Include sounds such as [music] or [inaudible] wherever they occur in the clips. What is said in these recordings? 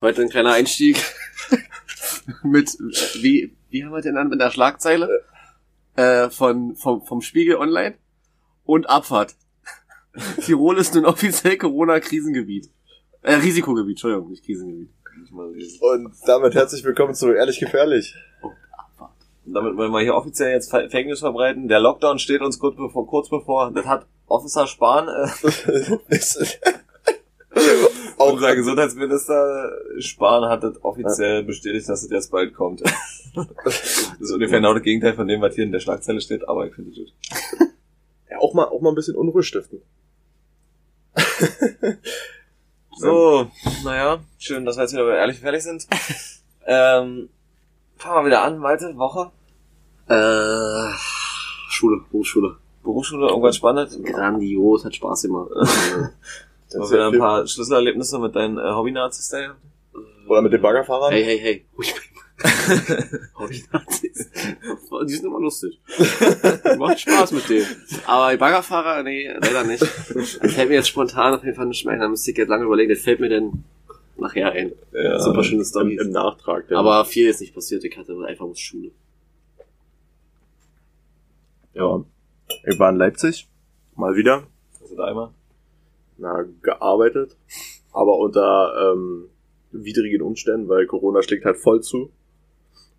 Heute ein kleiner Einstieg [laughs] mit, wie, wie haben wir den an mit der Schlagzeile? Äh, von, vom, vom Spiegel Online und Abfahrt. [laughs] Tirol ist nun offiziell Corona-Krisengebiet. Äh, Risikogebiet, Entschuldigung, nicht Krisengebiet. Und damit herzlich willkommen zu Ehrlich Gefährlich. Und Abfahrt. Und damit wollen wir hier offiziell jetzt Fake News verbreiten. Der Lockdown steht uns kurz bevor, kurz bevor. Das hat Officer Spahn, äh, [laughs] [laughs] Auch unser Gesundheitsminister Spahn hat das offiziell bestätigt, dass es jetzt bald kommt. [laughs] Das ist ungefähr genau das Gegenteil von dem, was hier in der Schlagzeile steht, aber ich finde es gut. ja, auch mal, auch mal ein bisschen Unruhe stiften. [laughs] So, naja, schön, dass wir jetzt wieder ehrlich fertig sind. Ähm, fangen wir wieder an, weite Woche. Äh, Schule, Berufsschule. Berufsschule, irgendwas Spannendes. Grandios, hat Spaß gemacht. Mal wieder ein paar Schlüsselerlebnisse mit deinen äh, Hobby-Nazis da. Oder mit den Baggerfahrern. Hey, hey, hey. Bleiben. [laughs] Hobby-Nazis. Die sind immer lustig. Macht Spaß mit denen. Aber die Baggerfahrer, nee, leider nicht. Das fällt mir jetzt spontan auf jeden Fall nicht mehr ein. Da müsste ich jetzt lange überlegen. Das fällt mir denn nachher ein. Ja. Super schöne Im, Story. Im Nachtrag. ja. Aber viel ist nicht passiert. Ich hatte einfach aus Schule. ja. Ich war in Leipzig. Mal wieder. Also da einmal. Na, gearbeitet. Aber unter ähm, widrigen Umständen, weil Corona schlägt halt voll zu.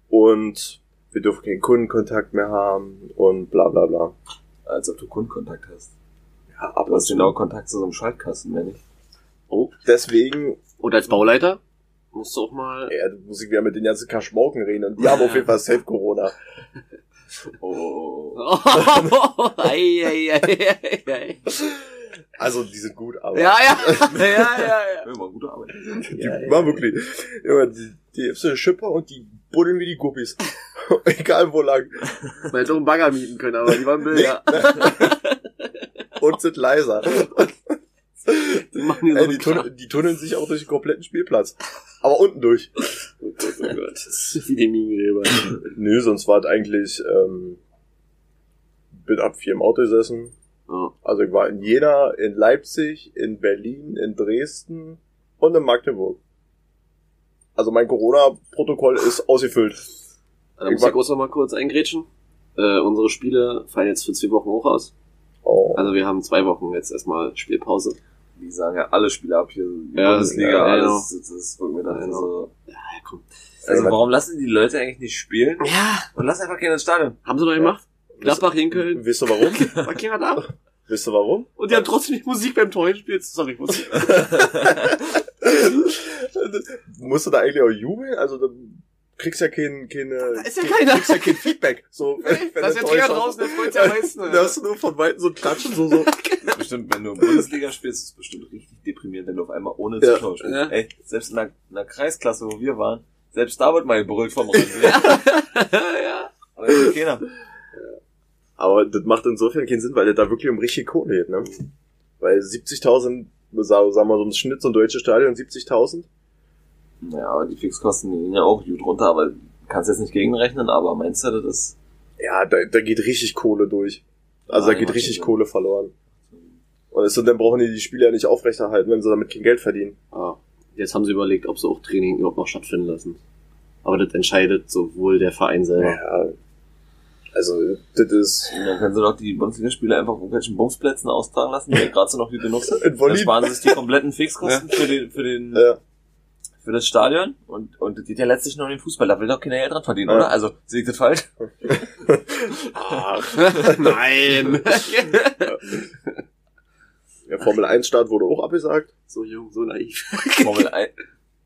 Und wir dürfen keinen Kundenkontakt mehr haben und bla bla bla. Als ob du Kundenkontakt hast. Ja, ab Du hast genau Kontakt zu so einem Schaltkasten, wenn nicht. Oh. Deswegen Und als Bauleiter musst du auch mal. Ja, da muss ich wieder mit den ganzen Kaschmauken reden und die haben auf jeden Fall safe Corona. [laughs] Oh. Oh, [laughs] ei, ei, ei, ei, ei. Also, die sind gut, aber Ja, ja, [laughs] ja, ja, ja. Immer gute Arbeit. die ja, ja. waren wirklich, ja, die, die hebst du eine Schippe und die buddeln wie die Guppies. [laughs] Egal wo lang. Man hätte auch einen Bagger mieten können, aber die waren billiger. [laughs] Und sind leiser. Die machen hier so Ey, einen die, Kram. tunneln, die tunneln sich auch durch den kompletten Spielplatz. Aber unten durch. Oh Gott, oh Gott. Das ist wie die Minengräber. Nö, sonst war es eigentlich, ähm, bin ab vier im Auto gesessen. Also ich war in Jena, in Leipzig, in Berlin, in Dresden und in Magdeburg. Also mein Corona-Protokoll ist ausgefüllt. Da muss ich kurz noch mal kurz eingrätschen. Äh, unsere Spiele fallen jetzt für zwei Wochen hoch aus. Oh. Also wir haben zwei Wochen jetzt erstmal Spielpause. Die sagen ja alle Spiele ab hier. Ja, Bundesliga, ja, alles. Das ist irgendwie dann Ja, genau. so. Ja, komm. Also warum lassen die Leute eigentlich nicht spielen? Ja. Und lass einfach keiner ins Stadion. Haben sie noch gemacht? Gladbach in Köln. Wisst ihr warum? [laughs] War keiner da? [laughs] Wisst ihr warum? Und die haben trotzdem nicht Musik beim Tor gespielt. Sorry, ich muss. [laughs] Musst du da eigentlich auch jubeln? Also du kriegst ja kein, keine, Da ist ja keiner. kriegst ja kein Feedback. So, wenn, wenn Das ist der Trainer draußen, der schießt. freut am meisten. Da hast du nur von Weitem so ein Klatschen, so, so. bestimmt, wenn du Bundesliga spielst, ist es bestimmt richtig deprimierend, wenn du auf einmal ohne Ja. Zuschauer spielst. Ja. Ey, selbst in einer, in einer Kreisklasse, wo wir waren, selbst da wird mal gebrüllt vom Rand. ja. Aber das ist keiner. Aber das macht insofern keinen Sinn, weil das da wirklich um richtig Kohle geht, ne? Weil 70.000, sagen wir mal so im Schnitt, so ein deutsches Stadion 70.000. Ja, aber die Fixkosten gehen ja auch gut runter, aber kannst jetzt nicht gegenrechnen, aber meinst du, das ist... Ja, da, da geht richtig Kohle durch. Also Ja, da geht richtig. Kohle verloren. Und es- und dann brauchen die die Spieler ja nicht aufrechterhalten, wenn sie damit kein Geld verdienen. Ah, jetzt haben sie überlegt, ob sie auch Training überhaupt noch stattfinden lassen. Aber das entscheidet sowohl der Verein selber. Ja. Also, das ist Und dann können sie doch die Bundesligaspiele einfach auf irgendwelchen Bumsplätzen austragen lassen, die gerade so noch gut genug sind. in Dann sparen sie sich die kompletten Fixkosten für den, für den, Ja. für das Stadion und, und das geht ja letztlich nur um den Fußball. Da will doch keiner Geld dran verdienen, Ja. oder? Also, sehe ich das falsch? Ach, [laughs] Nein! der Formel 1 Start wurde auch abgesagt. so jung, so naiv. Formel 1.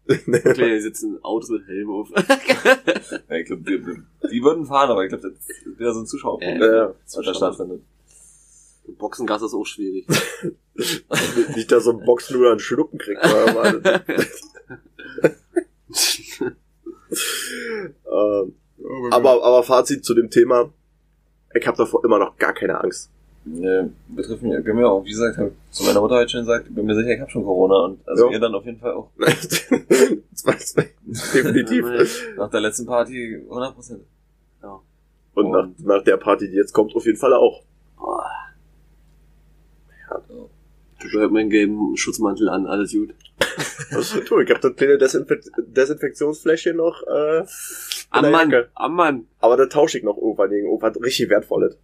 [laughs] Wirklich, die sitzen Autos mit Helm auf. [laughs] Ja, ich glaube, die, die würden fahren, aber ich glaube, das ist wieder so ein Zuschauer, Ja. Ja. was da stattfindet. Boxengas ist auch schwierig. [laughs] Nicht, dass so ein Boxen einen Schnuppen kriegt. Aber, aber, ähm, aber, aber Fazit zu dem Thema. Ich habe davor immer noch gar keine Angst. Ne, betrifft mich, ich bin mir auch, wie gesagt, hab zu meiner Mutter heute schon gesagt, ich bin mir sicher, ich habe schon Corona und also Ja. ihr dann auf jeden Fall auch. [laughs] Zwei, zwei, Definitiv. Nach der letzten Party 100 Prozent. Und nach, nach der Party, die jetzt kommt, auf jeden Fall auch. Boah. Ich hab meinen gelben Schutzmantel an, alles gut. Was ist du? Ich hab das kleine Desinfekt Desinfektionsfläschchen noch äh, Am Mann, am Mann. Aber das tausche ich noch irgendwann gegen irgendwas richtig Wertvolles.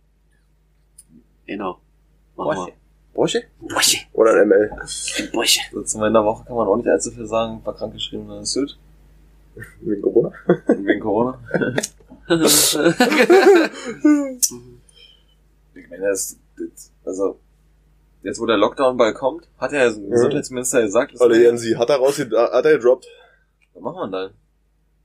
Genau. Machen wir. Porsche? Bosche, Oder ein ML? Bosche. So, zu meiner Woche kann man auch nicht allzu viel sagen. War krankgeschrieben, dann ist gut. [laughs] Wegen Corona? [laughs] Wegen Corona. [laughs] Ich meine, das, das, also, jetzt wo der Lockdown bald kommt, hat ja der Gesundheitsminister gesagt, das Oder Jensi, hat er raus, hat er gedroppt. was machen wir dann?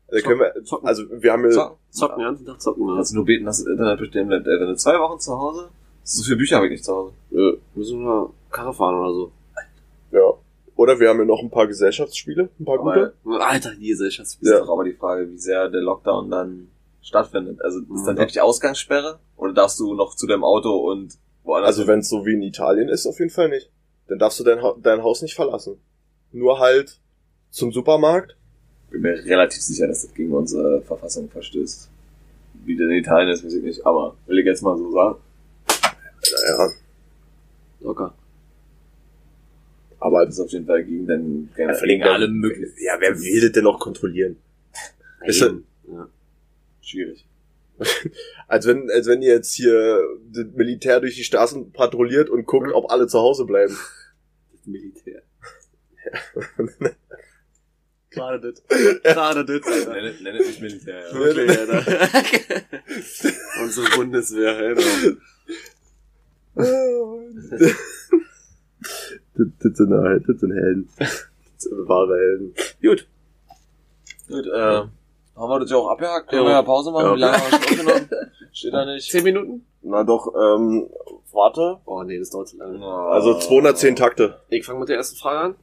Da können wir, Zocken. also wir haben ja, So, Zocken, den ganzen Tag zocken. Kannst du nur beten, dass das Internet bestehen bleibt. Ey, wenn du zwei Wochen zu Hause, so viele Bücher habe ich nicht zu Hause. Ja, müssen wir Karre fahren oder so. ja. Oder wir haben ja noch ein paar Gesellschaftsspiele, ein paar Aber gute. Alter, die Gesellschaft. ist Ja. doch aber die Frage, wie sehr der Lockdown dann stattfindet. Also ist dann Mhm. wirklich Ausgangssperre oder darfst du noch zu deinem Auto und woanders? Also wenn es so wie in Italien ist, auf jeden Fall nicht. Dann darfst du dein, Ha- dein Haus nicht verlassen. Nur halt zum Supermarkt. Ich bin mir relativ sicher, dass das gegen unsere Verfassung verstößt. Wie das in Italien ist, weiß ich nicht. Aber will ich jetzt mal so sagen. Naja, Locker. aber Das ist auf jeden Fall gegen den Ja, vor allem, gegen alle möglichen. Ja, wer will das denn noch kontrollieren? Ist das- ja. Schwierig. [laughs] Als wenn, als wenn ihr jetzt hier das Militär durch die Straßen patrouilliert und guckt, ob alle zu Hause bleiben. Das Militär. Gerade das. Gerade das, Alter. Nennt nennt es nicht Militär. Ja. Wirklich, Alter. [laughs] Unsere Bundeswehr, Alter. [laughs] das, das, sind, halt- das sind Helden. Das sind wahre Helden. Gut. Gut, äh, haben wir das ja auch abgehakt? Können Ja. wir ja Pause machen? Ja. Wie lange haben wir schon aufgenommen? Steht da [laughs] nicht. Zehn Minuten? Na doch, ähm, warte. Oh nee, das dauert zu lange. Also 210 Takte. Ich fange mit der ersten Frage an.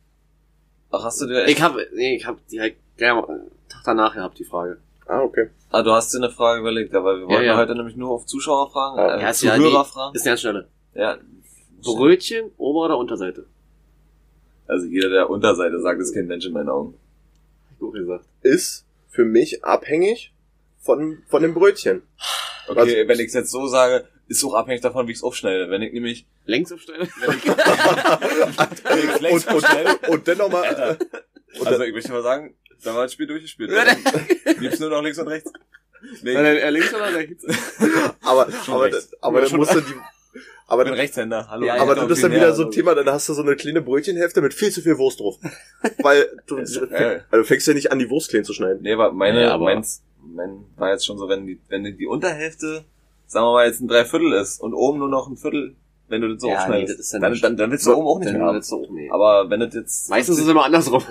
Ach, hast du dir echt? Ich habe, nee, ich habe direkt gleich am Tag danach gehabt die Frage. Ah, okay. Ah, du hast dir eine Frage überlegt, aber wir wollten Ja, ja. heute nämlich nur auf Zuschauerfragen, Ja. äh, Ja, ist ja die- Zuhörerfragen. Ist eine ganz schnelle. Ja. Brötchen, Ober- oder Unterseite? Also jeder, der Unterseite sagt, ist kein Mensch in meinen Augen. Gut gesagt. Ist für mich abhängig von, von dem Brötchen. Okay, Also- wenn ich es jetzt so sage, ist auch abhängig davon, wie ich es aufschneide. Wenn ich nämlich, Längs aufstellen? [laughs] wenn ich, wenn ich flex und, und, aufschneide, und dann nochmal, und also dann, ich möchte mal sagen, da war das Spiel durchgespielt. Liebst nur noch links und rechts? Nee, Nein, nein, er links oder rechts? aber, aber, rechts. aber dann Schon musst du die, aber dann, Rechtshänder. Hallo. Ja, aber ja, das ist dann wieder so ein Thema, dann hast du so eine kleine Brötchenhälfte mit viel zu viel Wurst drauf. [laughs] Weil du, doch also du fängst ja nicht an, die Wurst klein zu schneiden. Nee, aber meine, Ja, aber- meins, mein war jetzt schon so, wenn die, wenn die Unterhälfte, sagen wir mal jetzt ein Dreiviertel ist und oben nur noch ein Viertel, wenn du das so Ja, aufschneidest, nee, das dann, nicht- dann, dann willst du oben auch nicht Dann mehr haben. willst du nicht. Aber wenn das jetzt, Meistens ist es immer andersrum.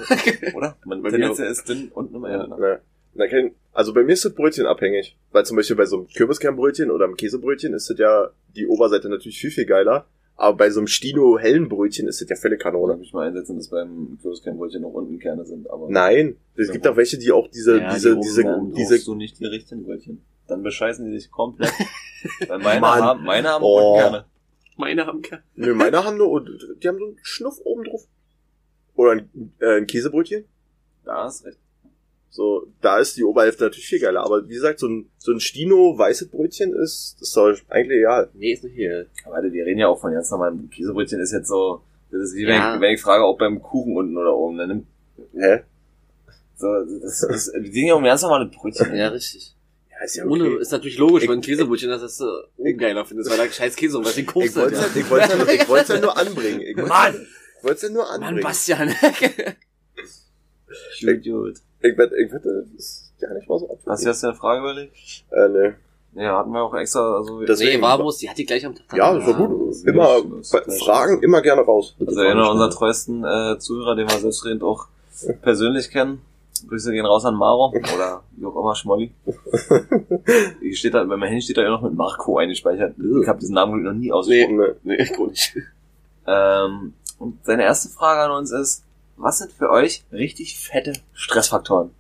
oder? [laughs] Man, Tendenz ist dünn unten immer Ja. ja. Na, kein, also bei mir ist das Brötchen abhängig. Weil zum Beispiel bei so einem Kürbiskernbrötchen oder einem Käsebrötchen ist das ja die Oberseite natürlich viel, viel geiler. Aber bei so einem Stino hellen Brötchen ist das ja völlig Oder Kanone. mich mal einsetzen, dass beim Kürbiskernbrötchen noch unten Kerne sind, aber. Nein, es gibt auch welche, die auch diese, Ja, diese, die diese, oben diese, du nicht die richtigen Brötchen. Dann bescheißen die dich komplett. [laughs] Weil meine haben, meine haben Oh. unten Kerne. Meine haben keine. Nö, meine haben nur, die haben so einen Schnuff oben drauf. Oder ein, äh, ein Käsebrötchen. Da ist recht. So, da ist die Oberhälfte natürlich viel geiler. Aber wie gesagt, so ein, so ein Stino weißes Brötchen ist, ist doch eigentlich egal. Nee, ist nicht hier. Aber wir reden ja auch von ganz normalen Käsebrötchen ist jetzt so, das ist wie wenn, Ja. ich, wenn ich frage, ob beim Kuchen unten oder oben, dann nimmt, Hä? so, das, das, die sind ja um ganz normale Brötchen. Ja, richtig. Ja, ist ja Ohne okay. ist natürlich logisch, Ich- weil ein Käsebrötchen, das ist äh, geiler findest, weil da scheiß Käse und was den Ich kostet. wollte es ich wollt's ja, ich wollt's ja nur anbringen. Ich [laughs] Mann! Ich wollte es ja nur Mann, anbringen. Bastian. [laughs] Gut, gut. Ich wette, ich wette, das ist gar nicht mal so abwegig. Hast du jetzt eine Frage überlegt? Äh, nee. Ja, hatten wir auch extra, also, Das- nee, Deswegen- war bloß, die hat die gleich am Tag. Ja, so gut. das ist Immer, Fragen immer gerne raus. also einer unserer treuesten äh, Zuhörer, den wir selbstredend auch persönlich kennen. Grüße gehen raus an Maro oder wie auch immer, Schmolli. [laughs] Hier steht da, bei meinem Handy steht da ja noch mit Marco eingespeichert. Ich habe diesen Namen noch nie ausgesprochen. Nee. Nee, ich gut nicht. Ähm, und seine erste Frage an uns ist, was sind für euch richtig fette Stressfaktoren?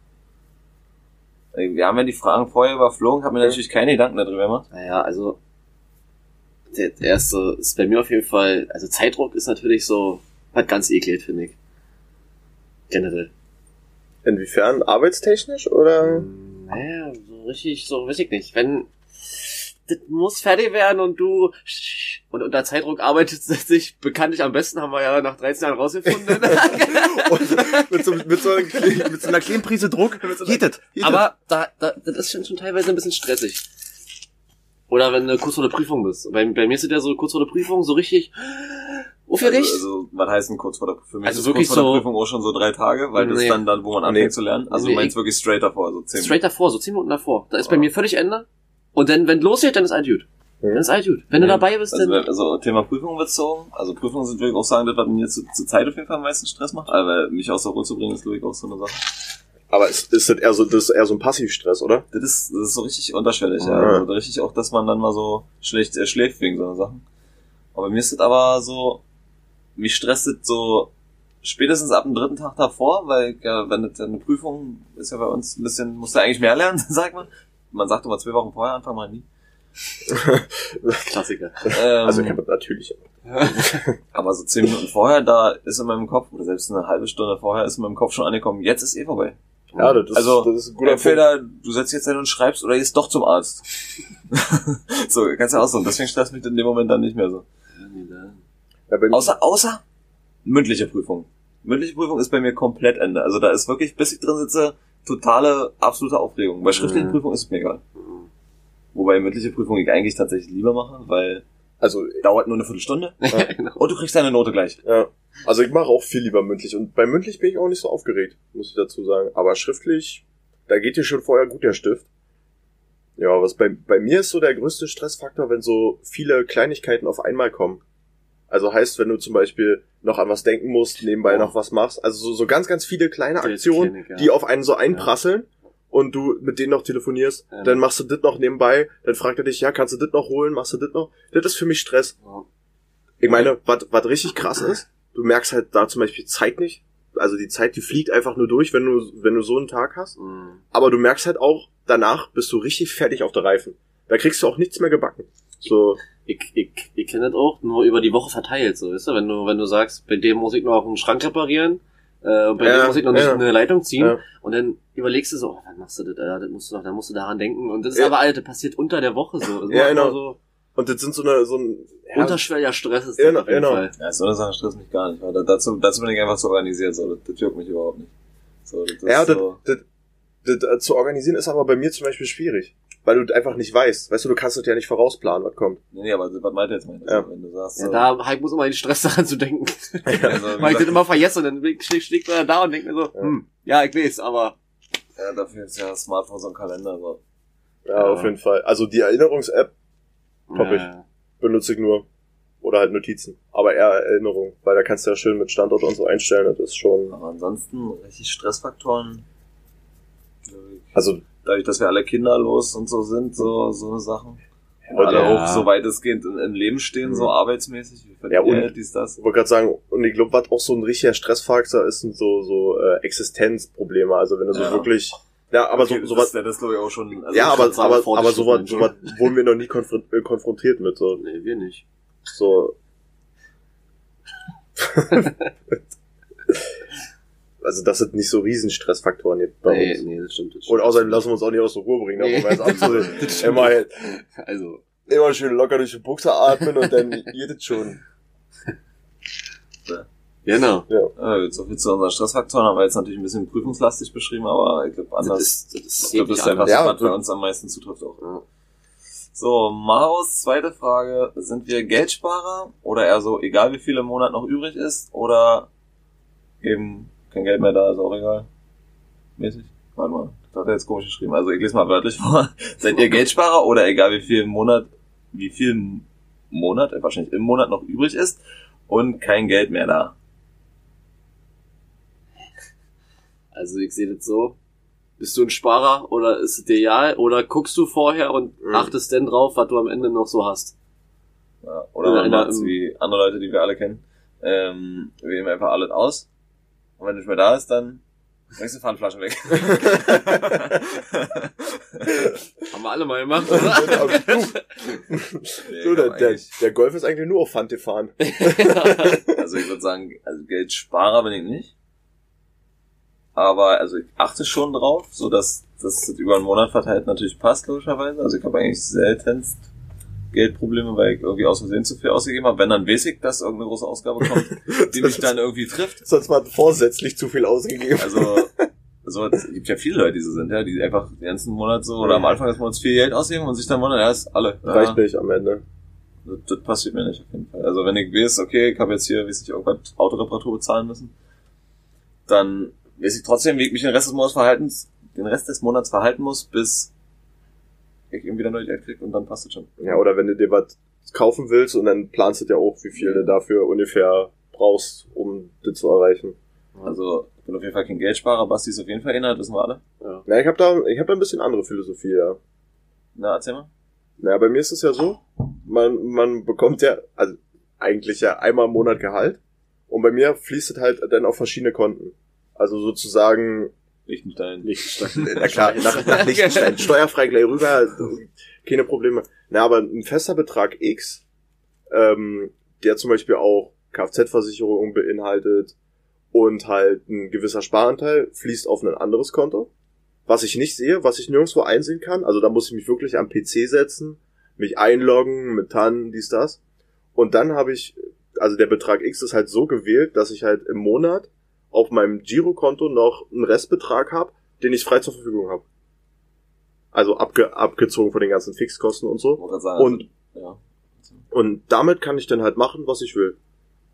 Äh, Wir haben ja die Fragen vorher überflogen, haben mir natürlich keine Gedanken darüber gemacht. Naja, also der der erste ist bei mir auf jeden Fall, also Zeitdruck ist natürlich so, hat ganz eklig, finde ich. Generell. Inwiefern? Arbeitstechnisch oder? Naja, so richtig, so weiß ich nicht. Wenn das muss fertig werden und du und unter Zeitdruck arbeitet es sich bekanntlich am besten, haben wir ja nach 13 Jahren rausgefunden. [laughs] [laughs] Und mit, so, mit, so, einer- mit so einer kleinen Prise Druck. Geht das? Aber da, da, das ist schon, schon teilweise ein bisschen stressig. Oder wenn du kurz vor der Prüfung bist. Bei, bei mir ist es ja so kurz vor der Prüfung so richtig aufgeregt. Also, also, was heißt denn kurz vor der Prüfung? Für mich Also wirklich kurz vor so- der Prüfung auch schon so drei Tage, weil das Nee. ist dann, dann, wo man anfängt Nee. zu lernen. Also Nee, du meinst ich- wirklich straight davor, so zehn Straight davor, so 10 Minuten davor. Da ist bei mir völlig Ende. Und dann, wenn losgeht, dann ist alles gut. Dann ist alles gut. Wenn du dabei bist, Also, dann... also Thema Prüfung bezogen. Also Prüfungen sind, würde ich auch sagen, das, was mir zu, zur Zeit auf jeden Fall am meisten Stress macht. Aber mich aus der Ruhe zu bringen, ist, glaube ich, auch so eine Sache. Aber ist, ist das eher so, das ist eher so ein Passivstress, oder? Das ist, das ist so richtig unterschwellig, ja. Ja. Also richtig auch, dass man dann mal so schlecht äh, schläft wegen so einer Sachen. Aber mir ist das aber so, mich stresst das so spätestens ab dem dritten Tag davor, weil ja, wenn das eine Prüfung ist ja bei uns ein bisschen, musst du eigentlich mehr lernen, [laughs] sag mal. Man sagt immer zwei Wochen vorher, anfangen mal nie. [laughs] Klassiker. Ähm, Also ich habe natürlich. [laughs] aber so zehn Minuten vorher, da ist in meinem Kopf, oder selbst eine halbe Stunde vorher ist in meinem Kopf schon angekommen, jetzt ist eh vorbei. Ja, das ist, Also, das ist ein guter Punkt. Entweder du setzt jetzt hin und schreibst oder gehst doch zum Arzt. [laughs] so, kannst ja auch so. Deswegen stresst mich in dem Moment dann nicht mehr so. Ja, Außer, außer mündliche Prüfung. Mündliche Prüfung ist bei mir komplett Ende. Also da ist wirklich, bis ich drin sitze, totale, absolute Aufregung. Bei schriftlichen Mhm. Prüfungen ist es mir egal. Wobei mündliche Prüfung ich eigentlich tatsächlich lieber mache, weil also, dauert nur eine Viertelstunde [laughs] Ja, genau. und du kriegst deine Note gleich. ja. Also ich mache auch viel lieber mündlich. Und bei mündlich bin ich auch nicht so aufgeregt, muss ich dazu sagen. Aber schriftlich, da geht dir schon vorher gut der Stift. Ja, was bei, bei mir ist so der größte Stressfaktor, wenn so viele Kleinigkeiten auf einmal kommen. Also heißt, wenn du zum Beispiel noch an was denken musst, nebenbei Oh. noch was machst. Also so, so ganz, ganz viele kleine Aktionen, ich, ja. die auf einen so einprasseln und du mit denen noch telefonierst. Ja. Dann machst du das noch nebenbei. Dann fragt er dich, ja, kannst du das noch holen? Machst du das noch? Das ist für mich Stress. Ich meine, was was richtig krass ist, du merkst halt da zum Beispiel Zeit nicht. Also die Zeit, die fliegt einfach nur durch, wenn du, wenn du so einen Tag hast. Mhm. Aber du merkst halt auch, danach bist du richtig fertig auf der Reifen. Da kriegst du auch nichts mehr gebacken. So, Ich, ich, ich kenne das auch nur über die Woche verteilt, so, weißt du, wenn du, wenn du sagst, bei dem muss ich noch einen Schrank reparieren, äh, und bei Ja, dem muss ich noch nicht ja. eine Leitung ziehen, Ja. und dann überlegst du so, oh, wann machst du das, äh, das musst du noch, dann musst du daran denken, und das ist Ja. aber, Alter, das passiert unter der Woche so, Das Ja, genau. immer so und das sind so eine, so ein, ja, unterschwelliger Stress ist Ja, das auf jeden genau. Fall. Ja, so eine Sache stresst mich gar nicht. Weil da- dazu, dazu bin ich einfach zu organisiert. So, das, das juckt mich überhaupt nicht. So, das ist ja, das, so, das, das, das zu organisieren ist aber bei mir zum Beispiel schwierig. Weil du einfach nicht weißt. Weißt du, du kannst das ja nicht vorausplanen, was kommt. nee, nee, aber was meint ihr jetzt mein? Also, Ja. Wenn du sagst, Ja, so, da halt muss immer den Stress [laughs] daran zu denken. [laughs] also, wie Weil ich das immer vergesse und dann schlägt, man da und denkt mir so, Ja. hm, ja, ich weiß, aber ja, dafür ist ja das Smartphone so ein Kalender. So. Ja, Ja. auf jeden Fall. Also die Erinnerungs-App Top ich. benutze ich nur. Oder halt Notizen. Aber eher Erinnerung. Weil da kannst du ja schön mit Standort und so einstellen. Das ist schon, Aber ansonsten richtig Stressfaktoren. also, Dadurch, dass wir alle kinderlos und so sind, so, so eine Sachen. und alle ja. auch so weitestgehend im, im Leben stehen, so Mhm. arbeitsmäßig. Wie Ja, und- Geld, dies, das. ich wollte gerade sagen, und ich glaube, was auch so ein richtiger Stressfaktor ist, sind so, so äh, Existenzprobleme. Also wenn du so Ja. wirklich, ja, aber Okay, so, sowas, Das, das glaube ich auch schon. Also ja, aber, sagen, aber, aber die sowas, Stufen, sowas wurden wir noch nie konfron äh, konfrontiert mit, so, nee, wir nicht. so. [laughs] [laughs] also das sind nicht so Riesenstressfaktoren jetzt bei Nee, uns. nee, das stimmt. Das Und stimmt. außerdem lassen wir uns auch nicht aus der Ruhe bringen, Nee. aber [laughs] Das stimmt. immer, Also, immer schön locker durch die Buchse atmen und dann [laughs] geht es schon. genau. Ja. Äh, so viel zu unseren Stressfaktoren haben wir jetzt natürlich ein bisschen prüfungslastig beschrieben, aber ich glaube Das anders. ist, das ist ich glaube, das ist einfach. Ja, was bei uns am meisten zutrifft auch. Ja. So, Maros zweite Frage. Sind wir Geldsparer oder eher so, egal wie viel im Monat noch übrig ist oder eben kein Geld mehr da, ist auch egal? Mäßig? Warte mal, das hat er jetzt komisch geschrieben. Also ich lese mal wörtlich vor. [laughs] Seid ihr Geldsparer oder egal wie viel im Monat, wie viel im Monat, äh, wahrscheinlich im Monat noch übrig ist und kein Geld mehr da? Also ich sehe das so. Bist du ein Sparer oder ist es dir egal? Oder guckst du vorher und Mhm. achtest denn drauf, was du am Ende noch so hast? Ja, oder Oder man macht's wie andere Leute, die wir alle kennen. Ähm, wir nehmen einfach alles aus. Und wenn nicht mehr da ist, dann bringst du Pfandflaschen weg. [laughs] Haben wir alle mal gemacht, oder? [laughs] so, der, der, der Golf ist eigentlich nur auf Fante fahren. [laughs] Also ich würde sagen, also Geldsparer bin ich nicht. Aber also ich achte schon drauf, so dass das über einen Monat verteilt natürlich passt, logischerweise. Also ich habe eigentlich seltenst Geldprobleme, weil ich irgendwie aus Versehen zu viel ausgegeben habe. Wenn, dann weiß ich, dass irgendeine große Ausgabe kommt, [laughs] die mich dann irgendwie trifft. Sonst mal vorsätzlich zu viel ausgegeben. Also, so, es gibt ja viele Leute, die so sind, ja, die einfach den ganzen Monat so oder am Anfang des Monats viel Geld ausgeben und sich dann wundern, ja, ist alle. Ja, Reicht nicht am Ende. Das, das passiert mir nicht auf jeden Fall. Also wenn ich weiß, okay, ich habe jetzt hier, weiß ich, irgendwas Autoreparatur bezahlen müssen, dann weiß ich trotzdem, wie ich mich den Rest des Monats verhalten, den Rest des Monats verhalten muss, bis irgendwie wieder neu Geld krieg und dann passt es schon. Ja, oder wenn du dir was kaufen willst und dann planst du ja auch, wie viel du dafür ungefähr brauchst, um das zu erreichen. Also ich bin auf jeden Fall kein Geldsparer, Basti ist auf jeden Fall das wissen wir alle. Ja. Na, ich habe da, ich habe da ein bisschen andere Philosophie, ja. Na, erzähl mal. Naja, bei mir ist es ja so, man, man bekommt ja, also eigentlich ja einmal im Monat Gehalt und bei mir fließt es halt dann auf verschiedene Konten. Also sozusagen, Liechtenstein. Liechtenstein. na klar, [laughs] nach, nach Liechtenstein, steuerfrei gleich rüber, also keine Probleme. Na, aber ein fester Betrag X, ähm, der zum Beispiel auch Kfz-Versicherung beinhaltet und halt ein gewisser Sparanteil fließt auf ein anderes Konto, was ich nicht sehe, was ich nirgendwo einsehen kann. Also da muss ich mich wirklich am PC setzen, mich einloggen mit TAN, dies, das. Und dann habe ich, also der Betrag X ist halt so gewählt, dass ich halt im Monat auf meinem Girokonto noch einen Restbetrag habe, den ich frei zur Verfügung habe. Also abge, abgezogen von den ganzen Fixkosten und so. Und, ja. und damit kann ich dann halt machen, was ich will.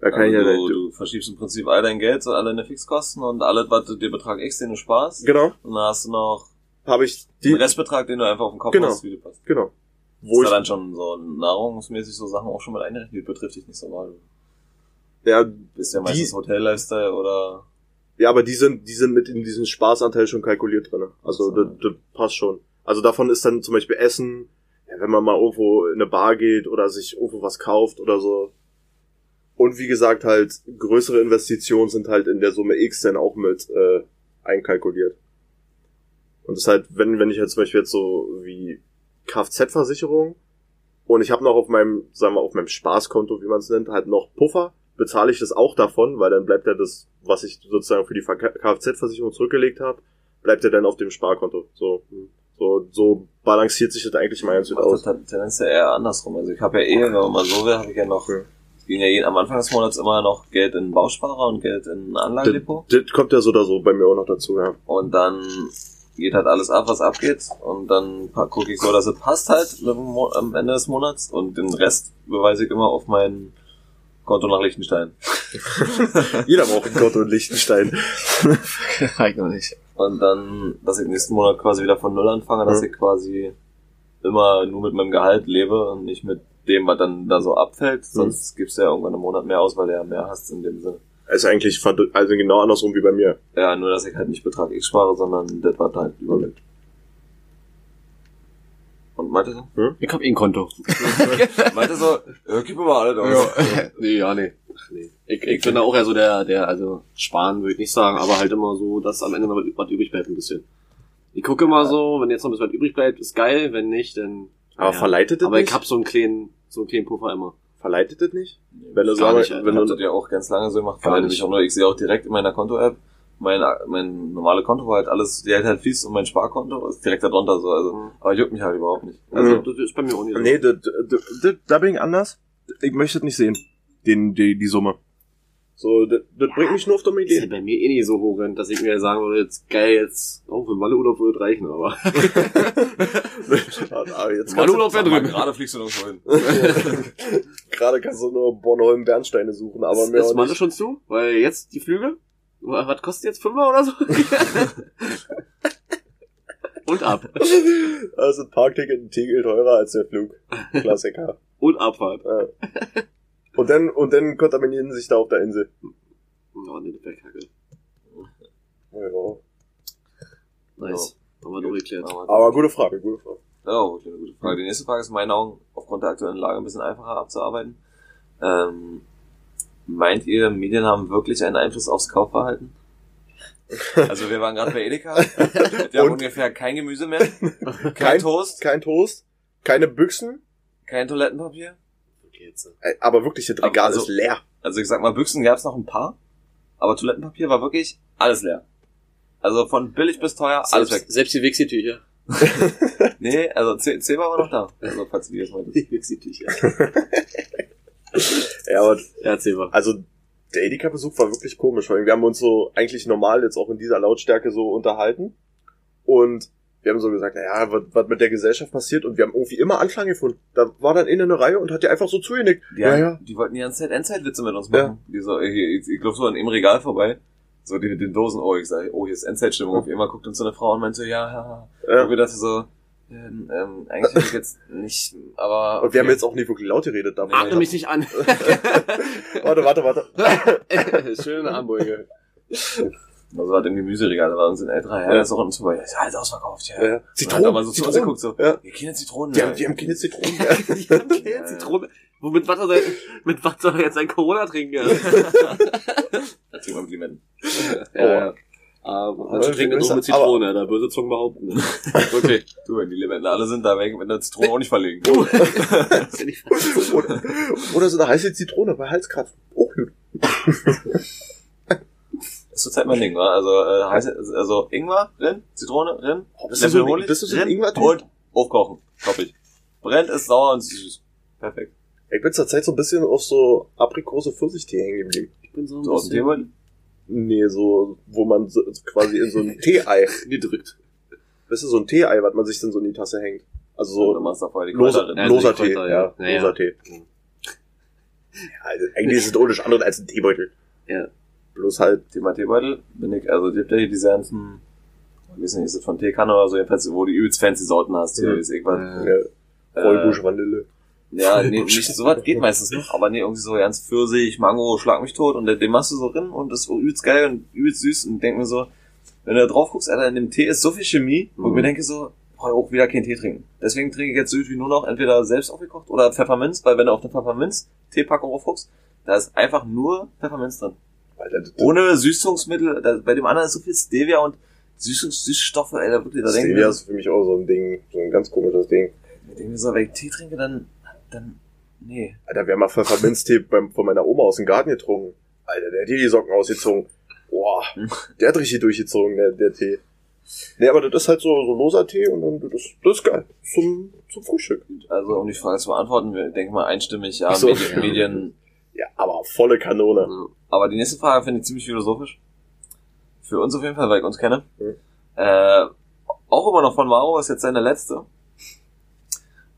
Da kann Also ich ja du, du verschiebst im Prinzip all dein Geld, alle deine Fixkosten und alles, was du dir Betrag X, den du sparst. Genau, Und dann hast du noch habe ich den die, Restbetrag, den du einfach auf den Kopf Genau. hast, wie du passt. genau. Wo ist ich, da dann schon so nahrungsmäßig so Sachen auch schon mit eingerechnet, betrifft dich nicht so mal. Ja, bist ja meistens Hotel-Lifestyle oder ja, aber die sind, die sind mit in diesen Spaßanteil schon kalkuliert drin. Also So. das, das passt schon. Also davon ist dann zum Beispiel Essen, ja, wenn man mal irgendwo in eine Bar geht oder sich irgendwo was kauft oder so. Und wie gesagt, halt größere Investitionen sind halt in der Summe X dann auch mit äh, einkalkuliert. Und das ist halt, wenn, wenn ich jetzt zum Beispiel jetzt so wie Kfz-Versicherung und ich habe noch auf meinem, sagen wir, auf meinem Spaßkonto, wie man es nennt, halt noch Puffer, bezahle ich das auch davon, weil dann bleibt ja das, was ich sozusagen für die Ver- Kfz-Versicherung zurückgelegt habe, bleibt ja dann auf dem Sparkonto. So, so, so balanciert sich das eigentlich mal ganz gut das aus. hat Tendenz ja eher andersrum. Also ich habe ja eh, wenn man mal so will, habe ich ja noch, es ging ja jeden, am Anfang des Monats immer noch Geld in Bausparer und Geld in Anlagedepot. Das kommt ja so oder so bei mir auch noch dazu, ja. Und dann geht halt alles ab, was abgeht. Und dann gucke ich so, dass es passt halt am Ende des Monats. Und den Rest beweise ich immer auf mein Konto nach Liechtenstein. [laughs] Jeder braucht ein Konto in Liechtenstein. Halt [laughs] noch nicht. Und dann, dass ich nächsten Monat quasi wieder von Null anfange, dass Ja. ich quasi immer nur mit meinem Gehalt lebe und nicht mit dem, was dann da so abfällt. Sonst gibst du ja irgendwann einen Monat mehr aus, weil du ja mehr hast in dem Sinne. ist eigentlich also genau andersrum wie bei mir. Ja, nur dass ich halt nicht Betrag X spare, sondern das, was halt überbleibt. Und meinte so? Ich hab eh ein Konto. [laughs] meinte so, ja, gib mir mal alles aus. [laughs] nee, ja, nee. nee. Ich, ich bin da auch eher so der, der, also sparen würde ich nicht sagen, aber halt immer so, dass am Ende noch was übrig bleibt ein bisschen. Ich gucke immer so, wenn jetzt noch ein bisschen was übrig bleibt, ist geil, wenn nicht, dann. Aber ja. verleitet das Aber nicht? ich hab so einen kleinen, so einen kleinen Puffer immer. Verleitet das nicht? Wenn du sagst, nicht, wenn Wenn du, du das ja auch ganz lange so gemacht, nicht. nämlich auch nur, ich sehe auch direkt in meiner Konto-App, mein, mein normale Konto, wo halt alles, die halt halt fließt und mein Sparkonto ist direkt da drunter so, also, Mhm. aber juckt mich halt überhaupt nicht. Also, Mhm. das ist bei mir auch nicht so. Nee, das, das, das, da bin ich anders. Ich möchte das nicht sehen. Den, die, die Summe. So, das, das bringt mich nur auf dumme Das ist ja Ideen. bei mir eh nicht so hoch, dass ich mir sagen würde, jetzt geil, jetzt, oh, für Malle-Urlaub würde reichen, aber. [laughs] Ah, jetzt Mal kannst Urlaub sag wäre drin. gerade fliegst du nirgendwo hin. du, [laughs] gerade kannst du nur Bornholm Bernsteine suchen, aber mehr ist auch Malle schon zu? Weil jetzt die Flüge? Was kostet jetzt? Fünfer oder so? [laughs] Und ab. Also ein Parkticket ein Tegel teurer als der Flug. Klassiker. [laughs] Und Abfahrt. Ja. Und dann, und dann kontaminieren sich da auf der Insel. Oh, ne, wäre kacke. Ja. Nice. Haben wir durchgeklärt. Aber gute Frage, gute Frage. Ja, wirklich eine gute Frage. Die nächste Frage ist in meinen Augen aufgrund der aktuellen Lage ein bisschen einfacher abzuarbeiten. Ähm, meint ihr, Medien haben wirklich einen Einfluss aufs Kaufverhalten? [laughs] Also wir waren gerade bei Edeka. Wir haben Und? ungefähr kein Gemüse mehr, kein, Kein- Toast, Kein Toast, keine Büchsen, kein Toilettenpapier. Okay, jetzt. Aber wirklich, das Regal Also- ist leer. Also ich sag mal, Büchsen gab's noch ein paar, aber Toilettenpapier war wirklich alles leer. Also von billig bis teuer, alles weg. Selbst, die Wixi-Tücher. [laughs] nee, also C, C war aber noch da. Also, falls du die jetzt mal Definitiv, ja. [laughs] Ja, aber Ja, erzähl mal. also der Edeka-Besuch war wirklich komisch, weil wir haben uns so eigentlich normal jetzt auch in dieser Lautstärke so unterhalten und wir haben so gesagt, naja, was, was mit der Gesellschaft passiert und wir haben irgendwie immer Anklang gefunden. Da war dann innen eine Reihe und hat dir einfach so zugenickt. Die, ja, haben, ja. die wollten die ganze Zeit Endzeitwitze mit uns machen. Die so, ich, ich glaube so an im Regal vorbei. So die mit den Dosen, oh, ich sag, oh, hier ist Endzeitstimmung. Auf einmal guckt uns so eine Frau und meint so, ja, ja, ja. ja. Und wir dachten so, ähm, ähm, eigentlich jetzt nicht, aber. [laughs] Und wir haben jetzt auch nicht wirklich laut geredet. Da Atme mich nicht an. [laughs] warte, warte, warte. [laughs] Schöne Armbeuge. Also hat im Gemüseregal, da war uns ein älterer Herr, Ja. der ist auch unten vorbei. Ja, ist alles ausverkauft, ja. Ja. Zitronen, Zitronen, aber so zu Hause Zitronen. guckt so, Ja. ja, keine Zitronen. Die ja. haben, die haben keine Zitronen. Die haben keine Zitrone. Womit was soll er, mit was soll er jetzt ein Corona trinken? Ja, Da trinken wir mit Limetten. ja. Aber Aber also trinken wir nur mit Zitrone, da böse Zungen behaupten. [laughs] Wirklich. Du, wenn die Limetten alle sind da weg, mit der Zitrone auch nicht verlegen. Das [laughs] oder, oder so eine heiße Zitrone bei Halskratzen. Oh, gut. Das ist zurzeit mein Ding, wa? Also, äh, heißt, also Ingwer drin, Zitrone drin, Oh, bist du so, Honig bist du so ein drin Ingwer-Typ? und aufkochen. Top ich. Brennt, ist sauer und süß. Perfekt. Ich bin zur Zeit so ein bisschen auf so Aprikose Pfirsichtee hängen geblieben. Ich bin so ein So bisschen. Nee, so, wo man so, quasi in so ein [laughs] Tee-Ei, gedrückt. weißt du, so ein Tee-Ei, was man sich dann so in die Tasse hängt. Also So, du machst vorher die loser, drin. Loser Tee, Kräuter, ja, ja. Ja, ja. loser Tee. Ja, also eigentlich ist es doch nichts anderes als ein Teebeutel. Ja. Bloß halt, Thema Teebeutel, bin ich, also, die habt ja hier diese ganzen, ich weiß nicht, ist das von Teekanne oder so, jedenfalls, wo du übelst fancy Sorten hast, hier, Mhm. ist irgendwas. Ja. ja, Äh, Vanille. Ja, nee, nicht so was geht meistens noch, aber nee, irgendwie so ganz Pfirsich, Mango, schlag mich tot und den machst du so drin und das ist übelst geil und übelst süß und denk mir so, wenn du da drauf guckst, Alter, in dem Tee ist so viel Chemie, Mhm. mir denke so, brauche ich auch wieder keinen Tee trinken. Deswegen trinke ich jetzt so gut wie nur noch entweder selbst aufgekocht oder Pfefferminz, weil wenn du auf eine Pfefferminz-Teepackung aufguckst, da ist einfach nur Pfefferminz drin. Alter, Ohne Süßungsmittel, da, bei dem anderen ist so viel Stevia und Süßungs Süßstoffe, Alter, wirklich, da denke ich Stevia mir, ist für mich auch so ein Ding, so ein ganz komisches Ding. ich denke mir so, wenn ich Tee trinke, dann, dann, nee. Alter, wir haben mal Pfefferminztee [laughs] von meiner Oma aus dem Garten getrunken. Alter, der hat hier die Socken ausgezogen. Boah, der hat richtig durchgezogen, der, der Tee. Nee, aber das ist halt so, so loser Tee und dann, das, das ist geil. Zum, zum Frühstück. Also, um die Frage zu beantworten, wir denken mal einstimmig, ja, so. Medien, Medien. Ja, aber volle Kanone. Aber die nächste Frage finde ich ziemlich philosophisch. Für uns auf jeden Fall, weil ich uns kenne. Mhm. Äh, auch immer noch von Maro, ist jetzt seine letzte.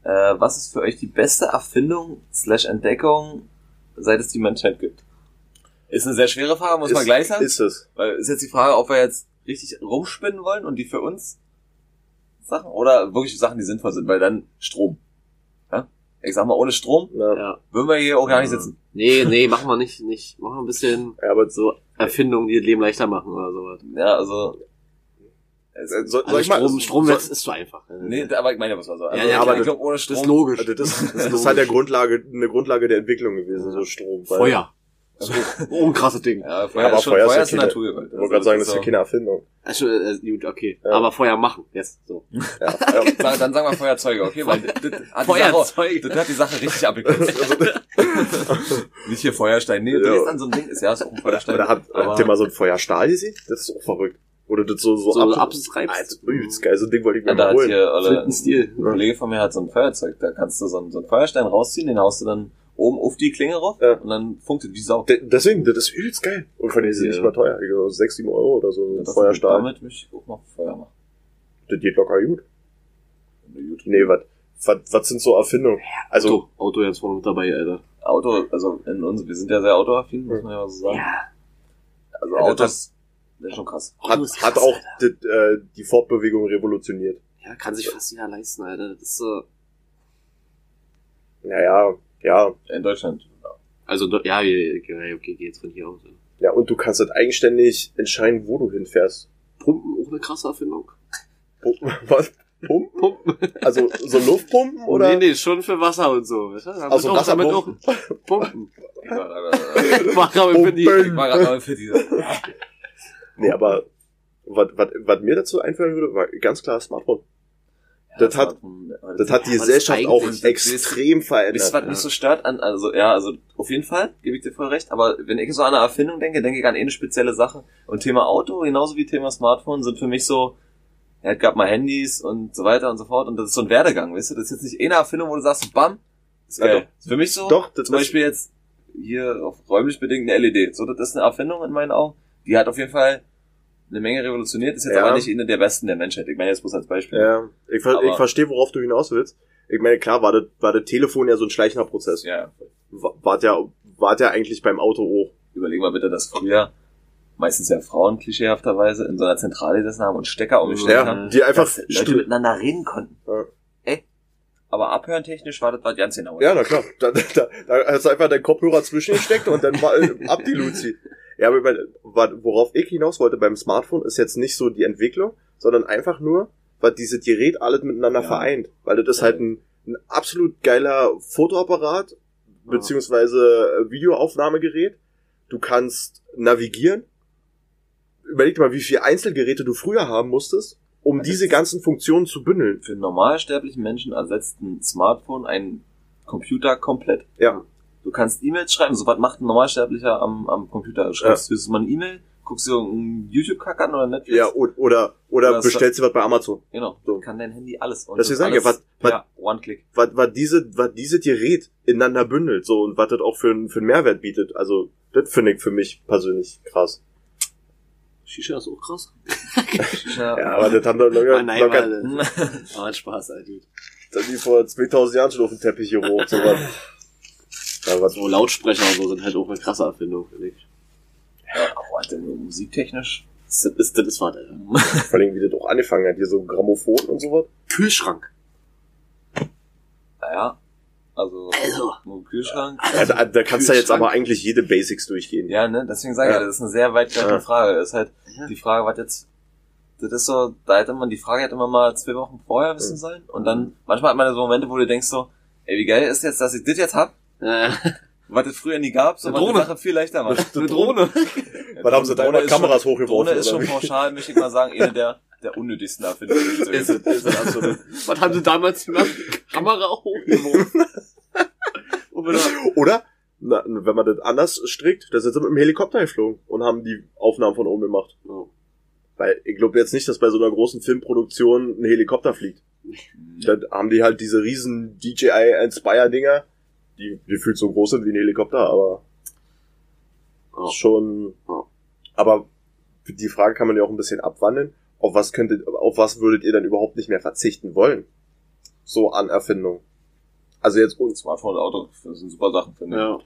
Äh, was ist für euch die beste Erfindung slash Entdeckung, seit es die Menschheit gibt? Ist eine sehr schwere Frage, muss man Ist- gleich sagen. Ist es. Weil ist jetzt die Frage, ob wir jetzt richtig rumspinnen wollen und die für uns Sachen oder wirklich Sachen, die sinnvoll sind, weil dann Strom. Ja? Ich sag mal, ohne Strom Ja. Würden wir hier auch gar nicht sitzen. Nee, nee, machen wir nicht, nicht. Machen wir ein bisschen ja aber so, so Erfindungen, die das Leben leichter machen oder sowas. Ja, also. So, soll Also ich mal, Strom, so- Stromnetz ist zu einfach. nee, aber ich meine, was war so. Also, Ja, ja, aber ich glaube, ohne Strom. Das ist logisch. also das, [laughs] das ist halt der Grundlage, eine Grundlage der Entwicklung gewesen, so Strom. weil- Feuer. So, oh, ein krasses Ding. Ja, Feuer aber ist schon, Feuer ist Feuer ja ist eine keine- Naturgewalt. Ich wollte gerade sagen, das ist ja keine Erfindung. Also, äh, gut, okay. Ja. Aber Feuer machen. Jetzt, so. Ja, [laughs] ja. Dann sagen wir Feuerzeuge, okay? Weil das, das, hat die Feuerzeug. Sache, das hat die Sache richtig abgekürzt. [laughs] Nicht hier Feuerstein. Nee, das Ja. ist dann so ein Ding. Ist ja ist auch ein Feuerstein. Oder hat, aber, habt ihr mal so ein Feuerstahl gesehen? Das ist auch verrückt. Oder das so, so, So ab, abstreibst. Alter, übelst geil. So ein Ding wollte ich mir ja, da mal hat holen. hier, oder, ein Stil. Kollege von mir hat so ein Feuerzeug. Da kannst du so einen, so einen Feuerstein rausziehen, den haust du dann oben auf die Klinge rauf Ja. und dann funkt es wie Sau. De- Deswegen, das ist übelst geil. Und von denen sind Ja. nicht mal teuer. Glaube, 6, 7 Euro oder so. Ein Das- Feuerstahl. Damit möchte ich auch mal Feuer machen. Das geht locker gut. Gut- Nee, was, was, was sind so Erfindungen? Also, Auto, Auto jetzt vorne mit dabei, Alter. Auto, also in uns, wir sind ja sehr autoaffin, muss man ja so sagen. Also Ja, Autos, das- ist schon krass. hat, Auto ist hat krass, auch die, äh, die Fortbewegung revolutioniert. Ja, kann sich fast jeder leisten, Alter. Das ist so. Naja, ja. In Deutschland. Ja. Also, ja, okay, okay, geh jetzt von hier aus. Ja. Ja, und du kannst halt eigenständig entscheiden, wo du hinfährst. Pumpen, auch eine krasse Erfindung. Pumpen? [laughs] Was? Pumpen? Pumpen? Also so Luftpumpen oder? Nee, nee, schon für Wasser und so. Weißt du? Damit Also auch, damit auch? Pumpen. Ich war gerade [laughs] für die. ich war gerade mal für diese. Nee, aber was, was, was mir dazu einfallen würde, war ganz klar Smartphone. Das hat- Das hat die Ja, Gesellschaft auch extrem Wisst ihr, was verändert. mich so stört an, also, ja, also, auf jeden Fall, gebe ich dir voll recht, aber wenn ich so an eine Erfindung denke, denke ich an eine spezielle Sache. Und Thema Auto, genauso wie Thema Smartphone, sind für mich so er gab mal Handys und so weiter und so fort. Und das ist so ein Werdegang, weißt du? Das ist jetzt nicht eine Erfindung, wo du sagst, bam, ist Ja, geil. doch. Ist Für mich so, Doch, das- zum Beispiel jetzt hier auf räumlich bedingt eine LED. So, das ist eine Erfindung in meinen Augen. Die hat auf jeden Fall eine Menge revolutioniert, ist jetzt Ja. aber nicht eine der besten der Menschheit. Ich meine jetzt bloß als Beispiel. Ja, ich, ver ich verstehe, worauf du hinaus willst. Ich meine, klar war das, war das Telefon ja so ein schleichender Prozess. ja. Wa- Wart ja, wart ja eigentlich beim Auto auch. Überleg mal bitte, dass früher meistens ja Frauen klischeehafterweise in so einer Zentrale gesessen haben und Stecker umgestellt Ja, haben. die einfach dass Leute miteinander reden konnten. Ja. Ey. Aber abhörentechnisch war das was ganz genau. Ja, na klar. Da, da, da, da hast du einfach deinen Kopfhörer zwischengesteckt und dann war äh, ab die Luzi. Ja, aber worauf ich hinaus wollte beim Smartphone ist jetzt nicht so die Entwicklung, sondern einfach nur, was dieses Gerät alles miteinander Ja. vereint. Weil das ist halt ein, ein absolut geiler Fotoapparat, beziehungsweise äh, Videoaufnahmegerät. Du kannst navigieren. Überleg dir mal, wie viele Einzelgeräte du früher haben musstest, um Das diese ganzen Funktionen zu bündeln. Für einen normalsterblichen Menschen ersetzt ein Smartphone einen Computer komplett. Ja. Du kannst E-Mails schreiben, so was macht ein Normalsterblicher am, am Computer? Du schreibst ja. mal eine E-Mail, guckst dir einen YouTube-Kack an oder Netflix. Ja, oder, oder Das- bestellst du was bei Amazon. Genau. So. Kann dein Handy alles. Und das sage ich, alles was- per One-Click. was, was diese, was diese Gerät ineinander bündelt, so, und was das auch für, einen- für einen Mehrwert bietet. Also, das finde ich für mich persönlich krass. Shisha ist auch krass. Ja. [laughs] Ja, aber das haben doch locker, Ah, nein, locker. Aber ein [laughs] Spaß, Alter. dann die vor 2000 Jahren schon auf dem Teppich hier hoch, sowas. [laughs] Was, So Lautsprecher und so sind halt auch eine krasse Erfindung, finde ich. Ja, aber halt nur musiktechnisch. Das ist, das ist was, Alter. [laughs] vor allem, wie das auch angefangen hat, hier so Grammophon und sowas. Kühlschrank. Naja. Also, Also. nur Kühlschrank. Ja, da, da kannst du jetzt Kühlschrank. aber eigentlich jede Basics durchgehen. Ja, ne, deswegen sage ich ja, das ist eine sehr weitgreifende Ja. Frage. Das ist halt Ja. die Frage, was jetzt, das ist so, da hätte man, die Frage hätte man mal zwei Wochen vorher wissen sollen. Und dann, manchmal hat man so Momente, wo du denkst so, ey, wie geil ist jetzt, dass ich das jetzt hab, Äh, was es früher nie gab, so Eine Drohne. Sache viel leichter macht. eine Drohne. [laughs] Was haben sie da Drohne Kameras schon, hochgeworfen, Drohne ist schon pauschal, möchte ich mal sagen, eine der, der unnötigsten Erfindungen. die es so ist es, ist es absolut. Was haben sie damals gemacht? Kamera hochgeworfen. [laughs] Oder, na, wenn man das anders strickt, da sind sie mit dem Helikopter geflogen und haben die Aufnahmen von oben gemacht. Ja. Weil ich glaube jetzt nicht, dass bei so einer großen Filmproduktion ein Helikopter fliegt. Dann haben die halt diese riesen DJI Inspire Dinger, die gefühlt so groß sind wie ein Helikopter, aber Ja. schon. Ja. Aber die Frage kann man ja auch ein bisschen abwandeln. Auf was könntet, auf was würdet ihr dann überhaupt nicht mehr verzichten wollen? So an Erfindung. Also jetzt uns. Smartphone und Auto, das sind super Sachen, finde ich. Ja.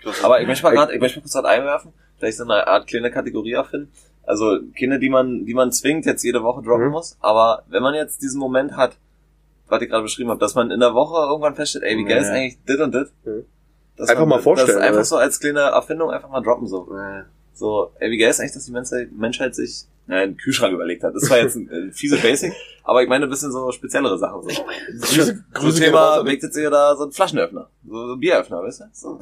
Klasse. Aber ich möchte mal gerade, ich möchte mal kurz gerade einwerfen, vielleicht so eine Art kleine Kategorie erfinden. Also Kinder, die man, die man zwingt, jetzt jede Woche droppen Mhm. muss. Aber wenn man jetzt diesen Moment hat, was ich gerade beschrieben habe, dass man in der Woche irgendwann feststellt, ey, wie geil ist eigentlich dit und dit. Mhm. Dass Einfach man, mal vorstellen, Das einfach so als kleine Erfindung einfach mal droppen so. Äh, So, ey, wie geil ist eigentlich, dass die Menschheit, Menschheit sich einen Kühlschrank überlegt hat. Das war jetzt ein, [laughs] ein fiese Basic, aber ich meine ein bisschen so speziellere Sachen. So, so Thema, jetzt ihr da so ein Flaschenöffner, so, so ein Bieröffner, weißt du? So.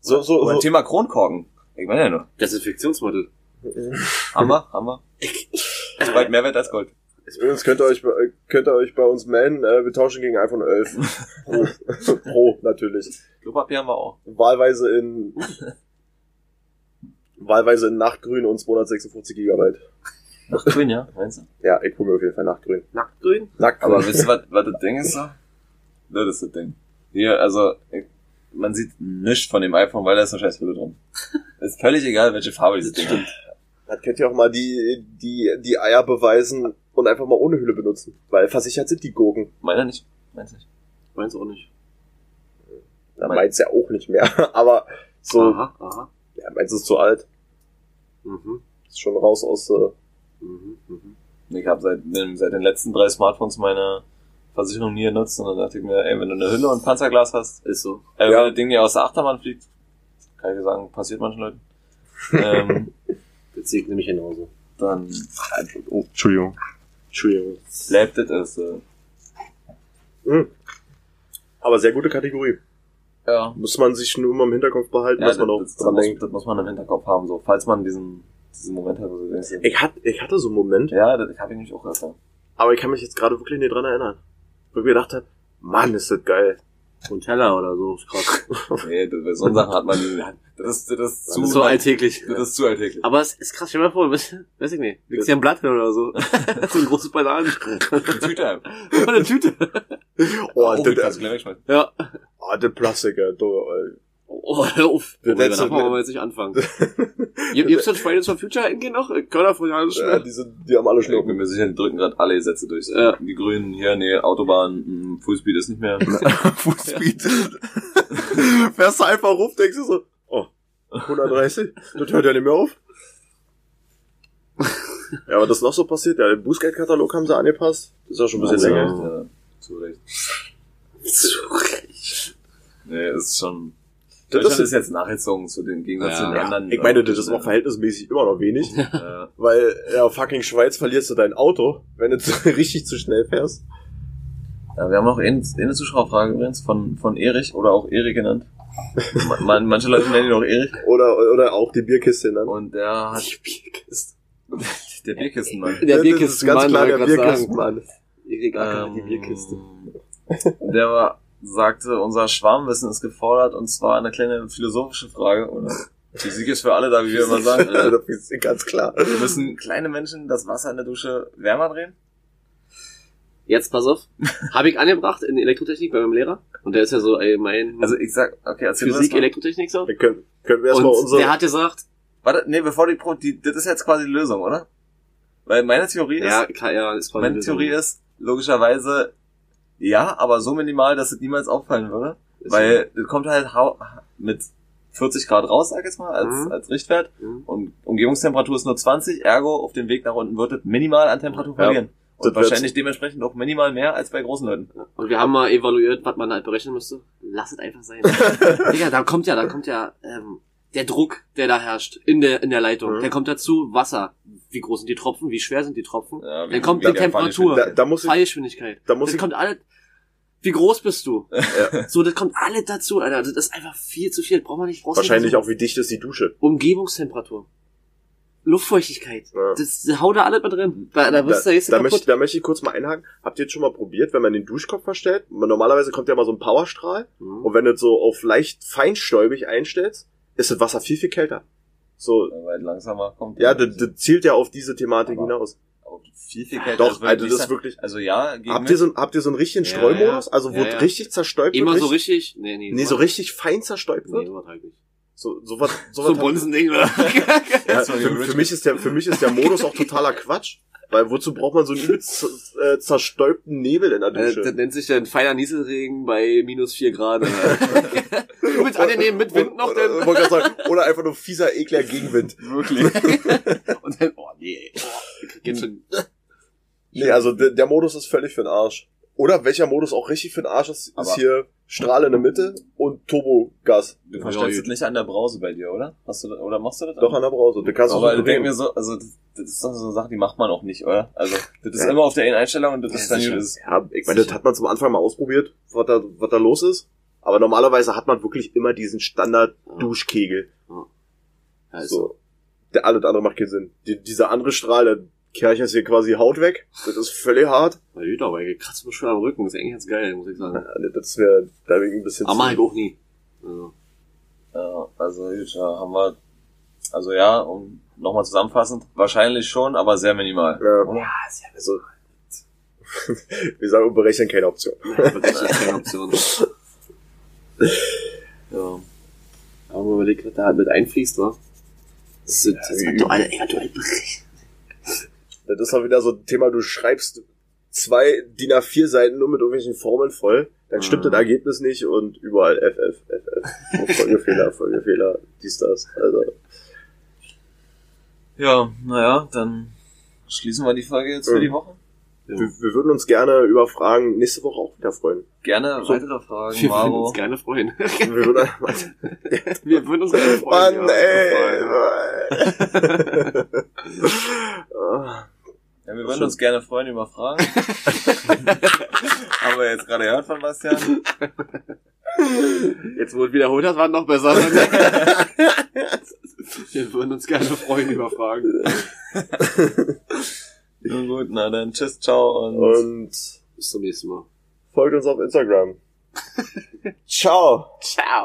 So, so, Oder ein so. Thema Kronkorken. Ich meine ja nur. Desinfektionsmittel. Haben wir. Ist bald mehr wert als Gold. Übrigens könnt ihr euch, bei- könnt ihr euch bei uns melden, äh, wir tauschen gegen iPhone 11. [laughs] Pro, [laughs] Pro natürlich. Klopapier haben wir auch. Wahlweise in wahlweise in Nachtgrün und 256 Gigabyte. Nach grün, ja, meinst du? Ja, ich hole mir auf jeden Fall Nachtgrün. Nacktgrün? Nacktgrün. Aber wisst ihr, was, was das Ding ist so? Das ist das Ding. Hier, also, ich- man sieht nichts von dem iPhone, weil da ist eine scheiß Hülle drum. [laughs] Ist völlig egal, welche Farbe dieses Ding hat. Das könnt ihr auch mal die, die, die Eier beweisen und einfach mal ohne Hülle benutzen. Weil versichert sind die Gurken. Meiner nicht. Meins nicht. Meins auch nicht. Na, Mein- meins ja auch nicht mehr. [laughs] Aber so, Aha, aha. ja, meins ist zu alt. Mhm. Ist schon raus aus, äh, Mhm. Mhm. Ich habe seit, seit den letzten drei Smartphones meine Versicherung nie genutzt und dann dachte ich mir, ey, wenn du eine Hülle und Panzerglas hast, Ist so. äh, Ja. wenn das Ding dir aus der Achterbahn fliegt, kann ich dir sagen, passiert manchen Leuten, [laughs] ähm, Das sehe ich nämlich genauso. dann oh, Entschuldigung. Entschuldigung. bleibt das äh, Mhm. Aber sehr gute Kategorie. ja, Muss man sich nur immer im Hinterkopf behalten, ja dass das, man auch das, dran muss, denkt. das muss man im Hinterkopf haben, so, falls man diesen, diesen Moment hat, wo du denkst, Ich, hat, ich hatte so einen Moment, ja, das habe ich nämlich auch öfter. aber ich kann mich jetzt gerade wirklich nicht dran erinnern. Wo ich mir gedacht habe, Mann, ist das geil. Und Teller oder so, ist krass. Nee, das, bei so Sachen hat man, [laughs] Das ist, das ist zu, Das ist so alltäglich. das ist zu alltäglich. Aber es ist krass, stell dir mal vor, weiß, weiß ich nicht, legst dir ein Blatt hin oder so. [laughs] so ein großes Bananen. Tüte. eine Tüte. Oh, Oh, der, die kannst du gleich wegschmeißen. Ja. oh, der Plastiker. Du, Oh, hör auf. Oh, letzte- wollen wir jetzt nicht anfangen. Gibt es das Fridays for Future irgendwie noch? Kölner von äh, ja, die, sind, die haben alle Ich bin mir sicher, die drücken gerade alle Sätze durch. Ja. Die Grünen hier, nee, Autobahn, mh, Fullspeed ist nicht mehr. [laughs] Fußspeed. [laughs] Fährst du einfach ruf, denkst du so, oh, 130? Das hört ja nicht mehr auf. [laughs] Ja, aber das ist noch so passiert, ja, den Bußgeldkatalog haben sie angepasst. Das ist ja schon ein bisschen Also, länger. Ja, zu Recht. Zu [laughs] Recht. Nee, ist schon. Das Deutschland ist- jetzt nachgezogen zu dem Gegensatz Ja. zu den anderen. ich meine, das ist auch verhältnismäßig immer noch wenig, [laughs] Ja. weil ja, fucking Schweiz verlierst du dein Auto, wenn du richtig zu schnell fährst. Ja, wir haben auch eine, eine Zuschauerfrage übrigens von, von Erich oder auch Erik genannt. Man, man, manche Leute nennen ihn auch Erich. Oder, oder auch die Bierkiste dann. Und der hat Die Bierkiste. der Bierkistenmann. Der das ist Bierkistenmann, ganz klar der. Bierkistenmann. Erik Acker, Ähm, die Bierkiste. Der war, sagte, unser Schwarmwissen ist gefordert und zwar eine kleine philosophische Frage. Oder Physik ist für alle da, wie wir immer sagen. Ja, Äh, das ist ganz klar. müssen kleine Menschen das Wasser in der Dusche wärmer drehen? Jetzt pass auf. Habe ich angebracht in Elektrotechnik bei meinem Lehrer. Und der ist ja so allgemein Also ich sag, okay, erzähl Physik. Elektrotechnik so. Dann können, können wir erstmal unsere... der hat gesagt, Warte, nee, bevor die Pro, die, das ist jetzt quasi die Lösung, oder? Weil meine Theorie ist, ja, kann, ja, ist quasi meine eine Theorie ist, logischerweise, ja, aber so minimal, dass es niemals auffallen würde. Ist Weil es kommt halt mit 40 Grad raus, sag ich jetzt mal, als, Mhm. als Richtwert. Mhm. Und Umgebungstemperatur ist nur 20, ergo auf dem Weg nach unten wird es minimal an Temperatur Ja, verlieren. das Und wird's. wahrscheinlich dementsprechend auch minimal mehr als bei großen Leuten. Und wir haben mal evaluiert, was man halt berechnen müsste. Lass es einfach sein. [laughs] Digga, da kommt ja, da kommt ja ähm, der Druck, der da herrscht in der in der Leitung. Mhm. Der kommt dazu Wasser. Wie groß sind die Tropfen? Wie schwer sind die Tropfen? Ja, Dann kommt die der Temperatur. da, da muss ich, Fallgeschwindigkeit. da muss das ich, kommt alles. Wie groß bist du? ja, So, das kommt alles dazu, Alter. Das ist einfach viel zu viel. Braucht man nicht. wahrscheinlich auch, wie dicht ist die Dusche. Umgebungstemperatur. Luftfeuchtigkeit. Ja. Das, das haut da alles mit drin. Da, da Da, bist du jetzt da, möchte, da möchte ich kurz mal einhaken. Habt ihr jetzt schon mal probiert, wenn man den Duschkopf verstellt? Normalerweise kommt ja mal so ein Powerstrahl. Mhm. Und wenn du das so auf leicht feinstäubig einstellst, ist das Wasser viel, viel kälter. So, Weil langsamer kommt. ja, das, das zielt ja auf diese Thematik Aber- hinaus. Auch viel, viel kälter. Doch, also das ist wirklich. Also ja, gegen Habt ihr, so, habt ihr so einen richtigen Ja, Streumodus? ja. Also wo Ja, richtig zerstäubt Immer wird? so richtig-. Nee, nee. Nee, so richtig fein zerstäubt Nee, wird? übertreib nicht. So, so was, so Bonzen-Ding, oder? [laughs] [laughs] Ja, für, für, mich ist der, für mich ist der Modus auch totaler Quatsch. Weil wozu braucht man so einen übelst äh, zerstäubten Nebel in der Äh, Dusche? das nennt sich dann feiner Nieselregen bei minus vier Grad. du [laughs] willst angenehm mit Wind noch, oder, denn? grad sagen, oder einfach nur fieser, ekler Gegenwind. Wirklich. Und dann, oh nee, oh, geht schon. Nee, also der, der Modus ist völlig für den Arsch. Oder welcher Modus auch richtig für den Arsch ist, ist Aber- hier Strahl in der Mitte und Turbogas. Du verstellst es nicht an der Brause bei dir, oder? Hast du, oder machst du das? Doch an der Brause. Du kannst Aber ich denke mir so, also das, das ist doch so eine Sache, die macht man auch nicht, oder? Also das ist Ja. immer auf der einen Einstellung und das Ja, ist dann sicher. gut. ist. Ja, ich meine, das hat man zum Anfang mal ausprobiert, was da, was da los ist. Aber normalerweise hat man wirklich immer diesen Standard-Duschkegel. Also, So. Der alles andere macht keinen Sinn. Die, dieser andere Strahl, der Kercher ist hier quasi Haut weg. Das ist völlig hart. na gut, aber ich kratzt mir schon am Rücken. Das ist eigentlich ganz geil, muss ich sagen. Ja, Das wäre da wegen ein bisschen Aber mach ich auch nie. Also, Ja, also gut, ja, haben wir, also ja, um nochmal zusammenfassend, wahrscheinlich schon, aber sehr minimal. Ja, Oder? ist ja also, [laughs] wir sagen, berechnen keine Option. wirklich keine Option. ja. Aber man überlegt, was da halt mit einfließt, wa? Das sind, das sind aktuell, aktuell Bericht. Das ist auch wieder so ein Thema, du schreibst zwei DIN A4 Seiten nur mit irgendwelchen Formeln voll, dann stimmt Mhm. das Ergebnis nicht und überall FF, FF. Folgefehler, [laughs] Folgefehler, dies, das. Also, Ja, naja, dann schließen wir die Folge jetzt für Ja. die Woche. wir, wir würden uns gerne über Fragen nächste Woche auch wieder freuen. Gerne So. weitere Fragen, Wir würden Maro. uns gerne freuen. [laughs] Wir würden, Wir würden uns gerne freuen. Mann, ja. ey. [laughs] Ja, wir würden uns gerne freuen über Fragen. [laughs] Haben wir jetzt gerade gehört von Bastian. Jetzt, wo du wiederholt hast, war noch besser. [laughs] Wir würden uns gerne freuen über Fragen. [laughs] Na gut, na dann tschüss, ciao und Und Bis zum nächsten Mal. folgt uns auf Instagram. Ciao. Ciao.